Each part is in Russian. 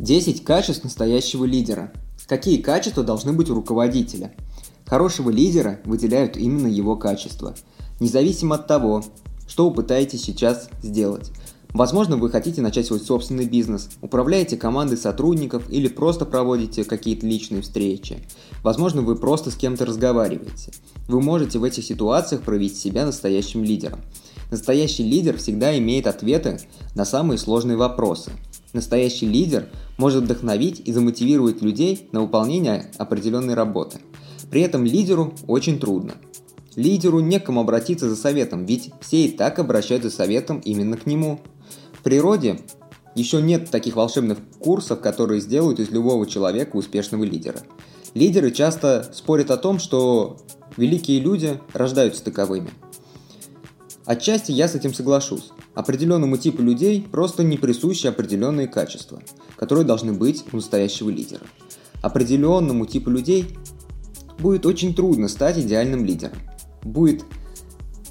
10 качеств настоящего лидера. Какие качества должны быть у руководителя? Хорошего лидера выделяют именно его качества. Независимо от того, что вы пытаетесь сейчас сделать. Возможно, вы хотите начать свой собственный бизнес, управляете командой сотрудников или просто проводите какие-то личные встречи. Возможно, вы просто с кем-то разговариваете. Вы можете в этих ситуациях проявить себя настоящим лидером. Настоящий лидер всегда имеет ответы на самые сложные вопросы – Настоящий лидер может вдохновить и замотивировать людей на выполнение определенной работы. При этом лидеру очень трудно. Лидеру некому обратиться за советом, ведь все и так обращаются советом именно к нему. В природе еще нет таких волшебных курсов, которые сделают из любого человека успешного лидера. Лидеры часто спорят о том, что великие люди рождаются таковыми. Отчасти я с этим соглашусь. Определенному типу людей просто не присущи определенные качества, которые должны быть у настоящего лидера. Определенному типу людей будет очень трудно стать идеальным лидером. Будет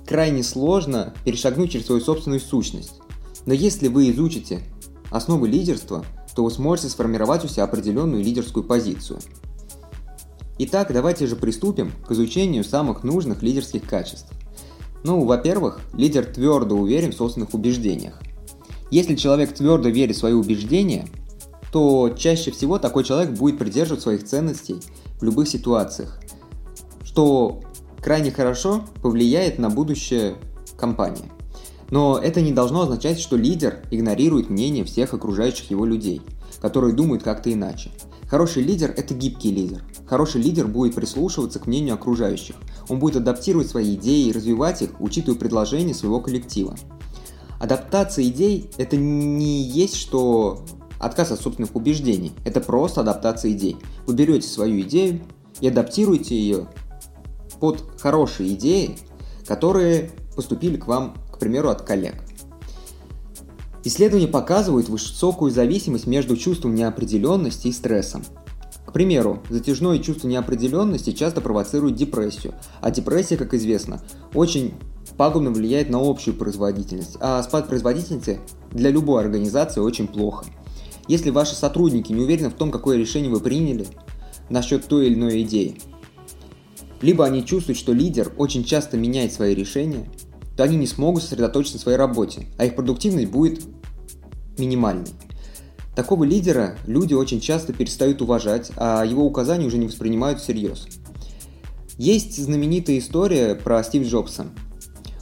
крайне сложно перешагнуть через свою собственную сущность. Но если вы изучите основы лидерства, то вы сможете сформировать у себя определенную лидерскую позицию. Итак, давайте же приступим к изучению самых нужных лидерских качеств. Ну, во-первых, лидер твердо уверен в собственных убеждениях. Если человек твердо верит в свои убеждения, то чаще всего такой человек будет придерживать своих ценностей в любых ситуациях, что крайне хорошо повлияет на будущее компании. Но это не должно означать, что лидер игнорирует мнение всех окружающих его людей, которые думают как-то иначе. Хороший лидер – это гибкий лидер. Хороший лидер будет прислушиваться к мнению окружающих. Он будет адаптировать свои идеи и развивать их, учитывая предложения своего коллектива. Адаптация идей – это не есть, что отказ от собственных убеждений. Это просто адаптация идей. Вы берете свою идею и адаптируете ее под хорошие идеи, которые поступили к вам, к примеру, от коллег. Исследования показывают высокую зависимость между чувством неопределенности и стрессом. К примеру, затяжное чувство неопределенности часто провоцирует депрессию, а депрессия, как известно, очень пагубно влияет на общую производительность, а спад производительности для любой организации очень плохо. Если ваши сотрудники не уверены в том, какое решение вы приняли насчет той или иной идеи, либо они чувствуют, что лидер очень часто меняет свои решения, то они не смогут сосредоточиться на своей работе, а их продуктивность будет минимальной. Такого лидера люди очень часто перестают уважать, а его указания уже не воспринимают всерьез. Есть знаменитая история про Стив Джобса.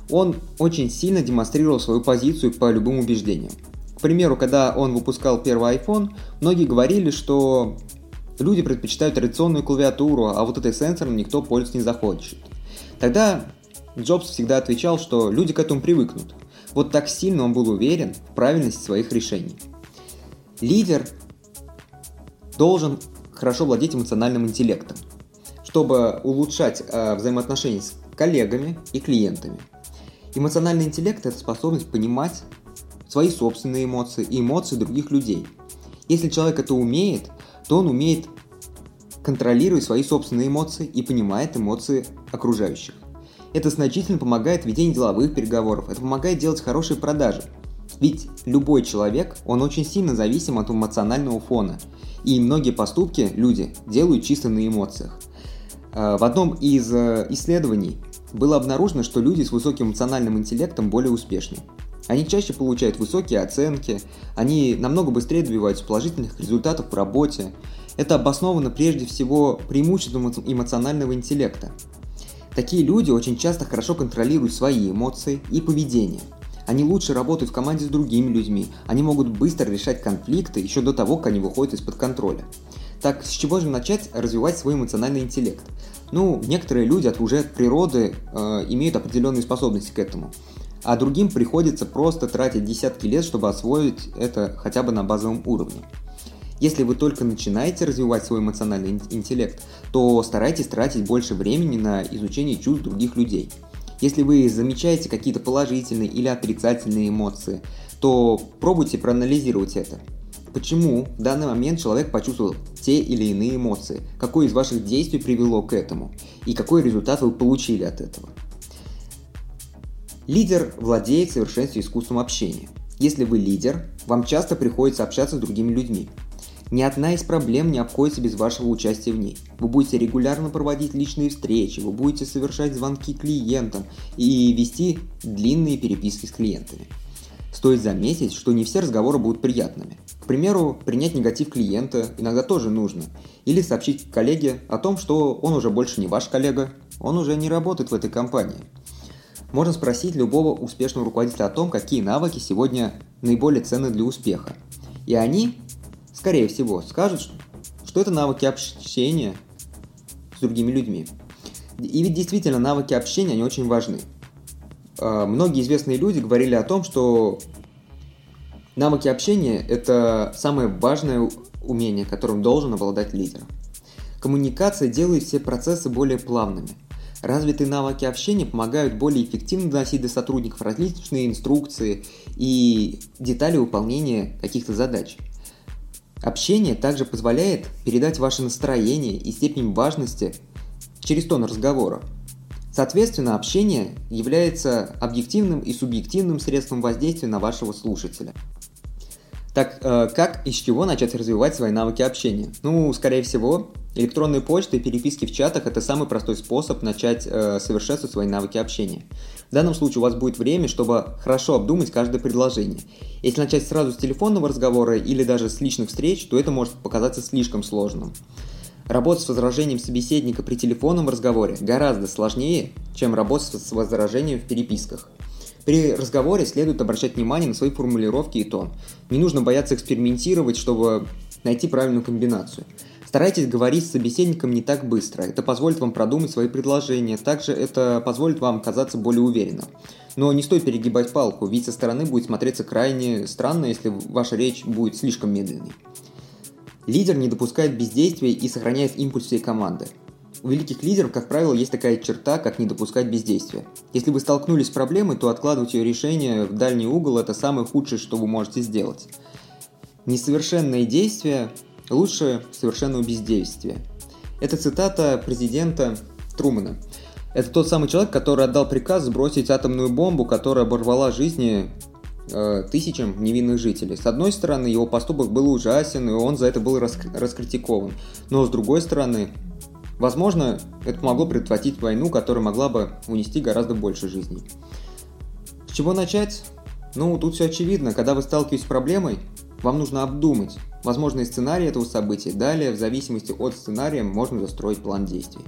Он очень сильно демонстрировал свою позицию по любым убеждениям. К примеру, когда он выпускал первый iPhone, многие говорили, что люди предпочитают традиционную клавиатуру, а вот этой сенсором никто пользоваться не захочет. Тогда Джобс всегда отвечал, что люди к этому привыкнут. Вот так сильно он был уверен в правильности своих решений. Лидер должен хорошо владеть эмоциональным интеллектом, чтобы улучшать э, взаимоотношения с коллегами и клиентами. Эмоциональный интеллект – это способность понимать свои собственные эмоции и эмоции других людей. Если человек это умеет, то он умеет контролировать свои собственные эмоции и понимает эмоции окружающих. Это значительно помогает в ведении деловых переговоров, это помогает делать хорошие продажи. Ведь любой человек, он очень сильно зависим от эмоционального фона. И многие поступки люди делают чисто на эмоциях. Э, в одном из э, исследований было обнаружено, что люди с высоким эмоциональным интеллектом более успешны. Они чаще получают высокие оценки, они намного быстрее добиваются положительных результатов в работе. Это обосновано прежде всего преимуществом эмоционального интеллекта. Такие люди очень часто хорошо контролируют свои эмоции и поведение. Они лучше работают в команде с другими людьми, они могут быстро решать конфликты еще до того, как они выходят из-под контроля. Так, с чего же начать развивать свой эмоциональный интеллект? Ну, некоторые люди от уже природы э, имеют определенные способности к этому, а другим приходится просто тратить десятки лет, чтобы освоить это хотя бы на базовом уровне. Если вы только начинаете развивать свой эмоциональный интеллект, то старайтесь тратить больше времени на изучение чувств других людей. Если вы замечаете какие-то положительные или отрицательные эмоции, то пробуйте проанализировать это. Почему в данный момент человек почувствовал те или иные эмоции? Какое из ваших действий привело к этому? И какой результат вы получили от этого? Лидер владеет в совершенстве искусством общения. Если вы лидер, вам часто приходится общаться с другими людьми. Ни одна из проблем не обходится без вашего участия в ней. Вы будете регулярно проводить личные встречи, вы будете совершать звонки клиентам и вести длинные переписки с клиентами. Стоит заметить, что не все разговоры будут приятными. К примеру, принять негатив клиента иногда тоже нужно. Или сообщить коллеге о том, что он уже больше не ваш коллега, он уже не работает в этой компании. Можно спросить любого успешного руководителя о том, какие навыки сегодня наиболее ценны для успеха. И они, скорее всего, скажут, что это навыки общения с другими людьми. И ведь действительно навыки общения, они очень важны. А, многие известные люди говорили о том, что навыки общения – это самое важное умение, которым должен обладать лидер. Коммуникация делает все процессы более плавными. Развитые навыки общения помогают более эффективно доносить до сотрудников различные инструкции и детали выполнения каких-то задач. Общение также позволяет передать ваше настроение и степень важности через тон разговора. Соответственно, общение является объективным и субъективным средством воздействия на вашего слушателя. Так, э, как и с чего начать развивать свои навыки общения? Ну, скорее всего, электронная почта и переписки в чатах – это самый простой способ начать э, совершенствовать свои навыки общения. В данном случае у вас будет время, чтобы хорошо обдумать каждое предложение. Если начать сразу с телефонного разговора или даже с личных встреч, то это может показаться слишком сложным. Работать с возражением собеседника при телефонном разговоре гораздо сложнее, чем работать с возражением в переписках. При разговоре следует обращать внимание на свои формулировки и тон. Не нужно бояться экспериментировать, чтобы найти правильную комбинацию. Старайтесь говорить с собеседником не так быстро. Это позволит вам продумать свои предложения. Также это позволит вам казаться более уверенным. Но не стоит перегибать палку, ведь со стороны будет смотреться крайне странно, если ваша речь будет слишком медленной. Лидер не допускает бездействия и сохраняет импульс всей команды. У великих лидеров, как правило, есть такая черта, как не допускать бездействия. Если вы столкнулись с проблемой, то откладывать ее решение в дальний угол – это самое худшее, что вы можете сделать. Несовершенные действия лучше совершенного бездействия. Это цитата президента Трумана. Это тот самый человек, который отдал приказ сбросить атомную бомбу, которая оборвала жизни Э, тысячам невинных жителей. С одной стороны, его поступок был ужасен, и он за это был раскритикован. Но с другой стороны, возможно, это помогло предотвратить войну, которая могла бы унести гораздо больше жизней. С чего начать? Ну, тут все очевидно. Когда вы сталкиваетесь с проблемой, вам нужно обдумать возможные сценарии этого события. Далее, в зависимости от сценария, можно застроить план действий.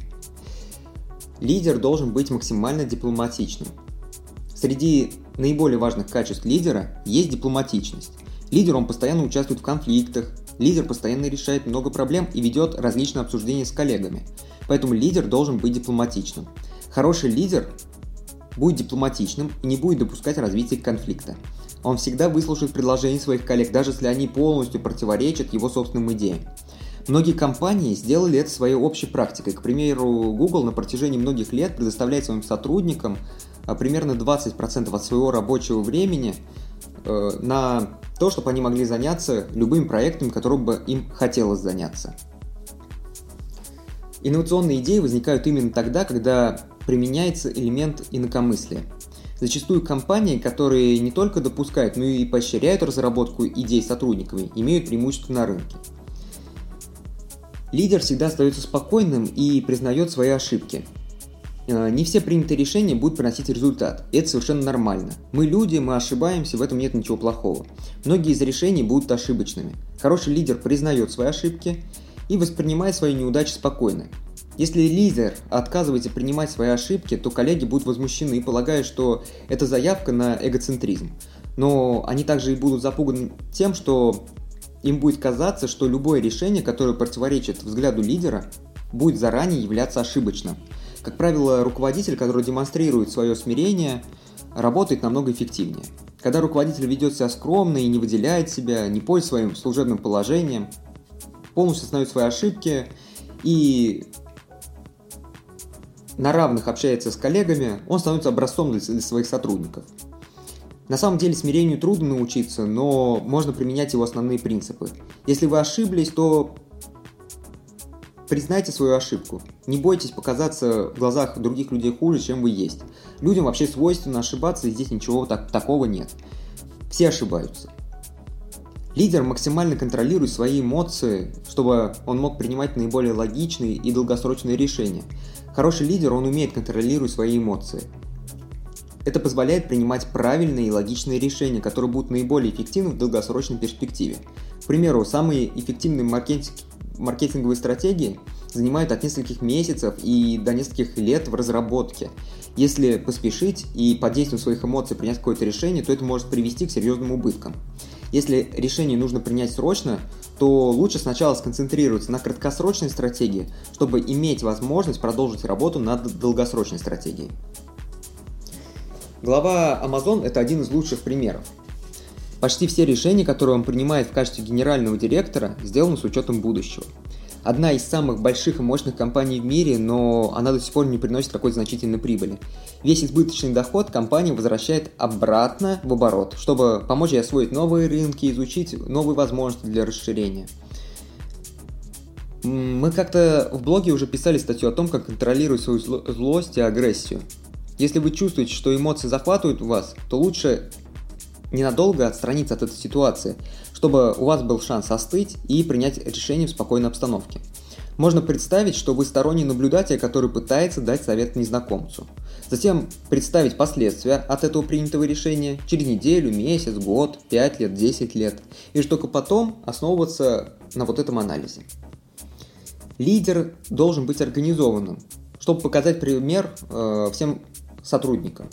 Лидер должен быть максимально дипломатичным. Среди наиболее важных качеств лидера есть дипломатичность. Лидер, он постоянно участвует в конфликтах, лидер постоянно решает много проблем и ведет различные обсуждения с коллегами. Поэтому лидер должен быть дипломатичным. Хороший лидер будет дипломатичным и не будет допускать развития конфликта. Он всегда выслушает предложения своих коллег, даже если они полностью противоречат его собственным идеям. Многие компании сделали это своей общей практикой. К примеру, Google на протяжении многих лет предоставляет своим сотрудникам а, примерно 20% от своего рабочего времени э, на то, чтобы они могли заняться любым проектом, которым бы им хотелось заняться. Инновационные идеи возникают именно тогда, когда применяется элемент инакомыслия. Зачастую компании, которые не только допускают, но и поощряют разработку идей сотрудниками, имеют преимущество на рынке. Лидер всегда остается спокойным и признает свои ошибки. Э, не все принятые решения будут приносить результат. Это совершенно нормально. Мы люди, мы ошибаемся, в этом нет ничего плохого. Многие из решений будут ошибочными. Хороший лидер признает свои ошибки и воспринимает свои неудачи спокойно. Если лидер отказывается принимать свои ошибки, то коллеги будут возмущены, полагая, что это заявка на эгоцентризм. Но они также и будут запуганы тем, что им будет казаться, что любое решение, которое противоречит взгляду лидера, будет заранее являться ошибочным. Как правило, руководитель, который демонстрирует свое смирение, работает намного эффективнее. Когда руководитель ведет себя скромно и не выделяет себя, не пользуется своим служебным положением, полностью осознает свои ошибки и на равных общается с коллегами, он становится образцом для своих сотрудников. На самом деле смирению трудно научиться, но можно применять его основные принципы. Если вы ошиблись, то Признайте свою ошибку. Не бойтесь показаться в глазах других людей хуже, чем вы есть. Людям вообще свойственно ошибаться, и здесь ничего так, такого нет. Все ошибаются. Лидер максимально контролирует свои эмоции, чтобы он мог принимать наиболее логичные и долгосрочные решения. Хороший лидер, он умеет контролировать свои эмоции. Это позволяет принимать правильные и логичные решения, которые будут наиболее эффективны в долгосрочной перспективе. К примеру, самые эффективные маркетинг, маркетинговые стратегии занимают от нескольких месяцев и до нескольких лет в разработке. Если поспешить и под действием своих эмоций принять какое-то решение, то это может привести к серьезным убыткам. Если решение нужно принять срочно, то лучше сначала сконцентрироваться на краткосрочной стратегии, чтобы иметь возможность продолжить работу над долгосрочной стратегией. Глава Amazon – это один из лучших примеров. Почти все решения, которые он принимает в качестве генерального директора, сделаны с учетом будущего. Одна из самых больших и мощных компаний в мире, но она до сих пор не приносит какой-то значительной прибыли. Весь избыточный доход компания возвращает обратно в оборот, чтобы помочь ей освоить новые рынки, изучить новые возможности для расширения. Мы как-то в блоге уже писали статью о том, как контролировать свою злость и агрессию. Если вы чувствуете, что эмоции захватывают вас, то лучше ненадолго отстраниться от этой ситуации, чтобы у вас был шанс остыть и принять решение в спокойной обстановке. Можно представить, что вы сторонний наблюдатель, который пытается дать совет незнакомцу. Затем представить последствия от этого принятого решения через неделю, месяц, год, 5 лет, 10 лет. И только потом основываться на вот этом анализе. Лидер должен быть организованным, чтобы показать пример э, всем сотрудникам.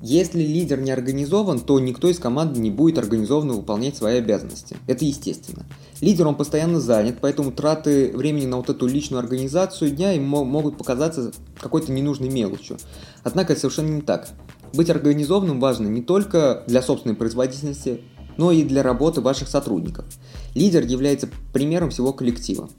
Если лидер не организован, то никто из команды не будет организованно выполнять свои обязанности. Это естественно. Лидер, он постоянно занят, поэтому траты времени на вот эту личную организацию дня ему могут показаться какой-то ненужной мелочью. Однако это совершенно не так. Быть организованным важно не только для собственной производительности, но и для работы ваших сотрудников. Лидер является примером всего коллектива.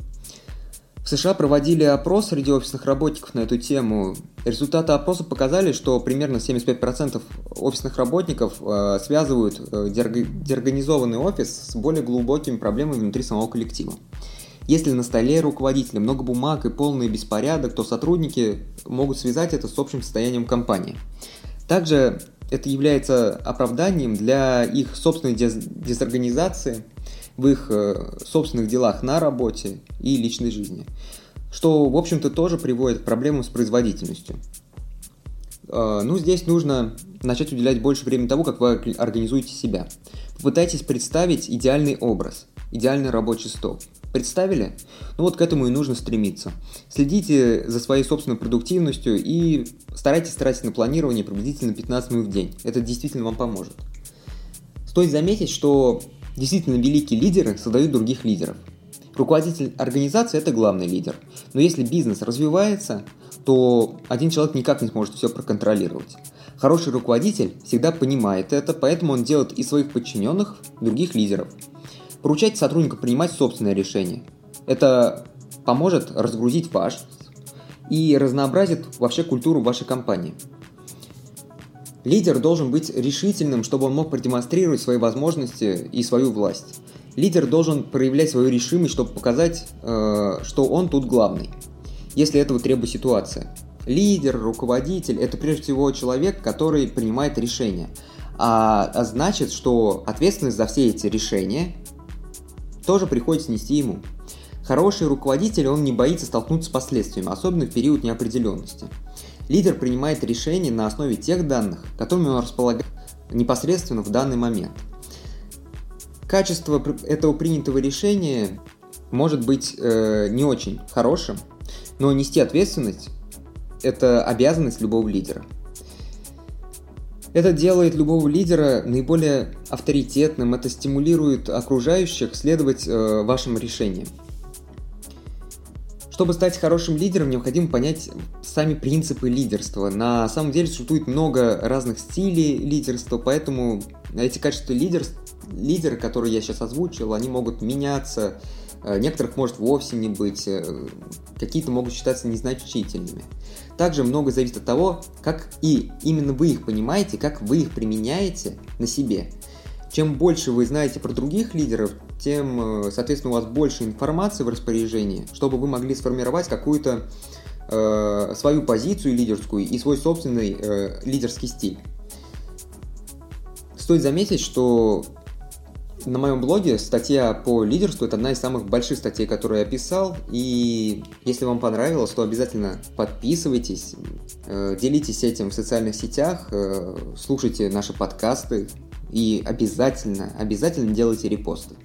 США проводили опрос среди офисных работников на эту тему. Результаты опроса показали, что примерно 75% офисных работников э, связывают э, деорганизованный офис с более глубокими проблемами внутри самого коллектива. Если на столе руководителя много бумаг и полный беспорядок, то сотрудники могут связать это с общим состоянием компании. Также это является оправданием для их собственной дезорганизации – в их э, собственных делах на работе и личной жизни, что, в общем-то, тоже приводит к проблемам с производительностью. Э, ну, здесь нужно начать уделять больше времени тому, как вы организуете себя. Попытайтесь представить идеальный образ, идеальный рабочий стол. Представили? Ну вот к этому и нужно стремиться. Следите за своей собственной продуктивностью и старайтесь тратить на планирование приблизительно 15 минут в день. Это действительно вам поможет. Стоит заметить, что Действительно, великие лидеры создают других лидеров. Руководитель организации – это главный лидер. Но если бизнес развивается, то один человек никак не сможет все проконтролировать. Хороший руководитель всегда понимает это, поэтому он делает из своих подчиненных других лидеров. Поручайте сотруднику принимать собственное решение. Это поможет разгрузить ваш и разнообразит вообще культуру вашей компании. Лидер должен быть решительным, чтобы он мог продемонстрировать свои возможности и свою власть. Лидер должен проявлять свою решимость, чтобы показать, э, что он тут главный, если этого требует ситуация. Лидер, руководитель – это прежде всего человек, который принимает решения. А, а значит, что ответственность за все эти решения тоже приходится нести ему. Хороший руководитель, он не боится столкнуться с последствиями, особенно в период неопределенности. Лидер принимает решения на основе тех данных, которыми он располагает непосредственно в данный момент. Качество этого принятого решения может быть э, не очень хорошим, но нести ответственность – это обязанность любого лидера. Это делает любого лидера наиболее авторитетным, это стимулирует окружающих следовать э, вашим решениям. Чтобы стать хорошим лидером, необходимо понять сами принципы лидерства. На самом деле существует много разных стилей лидерства, поэтому эти качества лидер, лидера, которые я сейчас озвучил, они могут меняться, э, некоторых может вовсе не быть, э, какие-то могут считаться незначительными. Также много зависит от того, как и именно вы их понимаете, как вы их применяете на себе. Чем больше вы знаете про других лидеров, тем, э, соответственно, у вас больше информации в распоряжении, чтобы вы могли сформировать какую-то э, свою позицию лидерскую и свой собственный э, лидерский стиль. Стоит заметить, что На моем блоге статья по лидерству – это одна из самых больших статей, которые я писал. И если вам понравилось, то обязательно подписывайтесь, э, делитесь этим в социальных сетях, э, слушайте наши подкасты и обязательно, обязательно делайте репосты.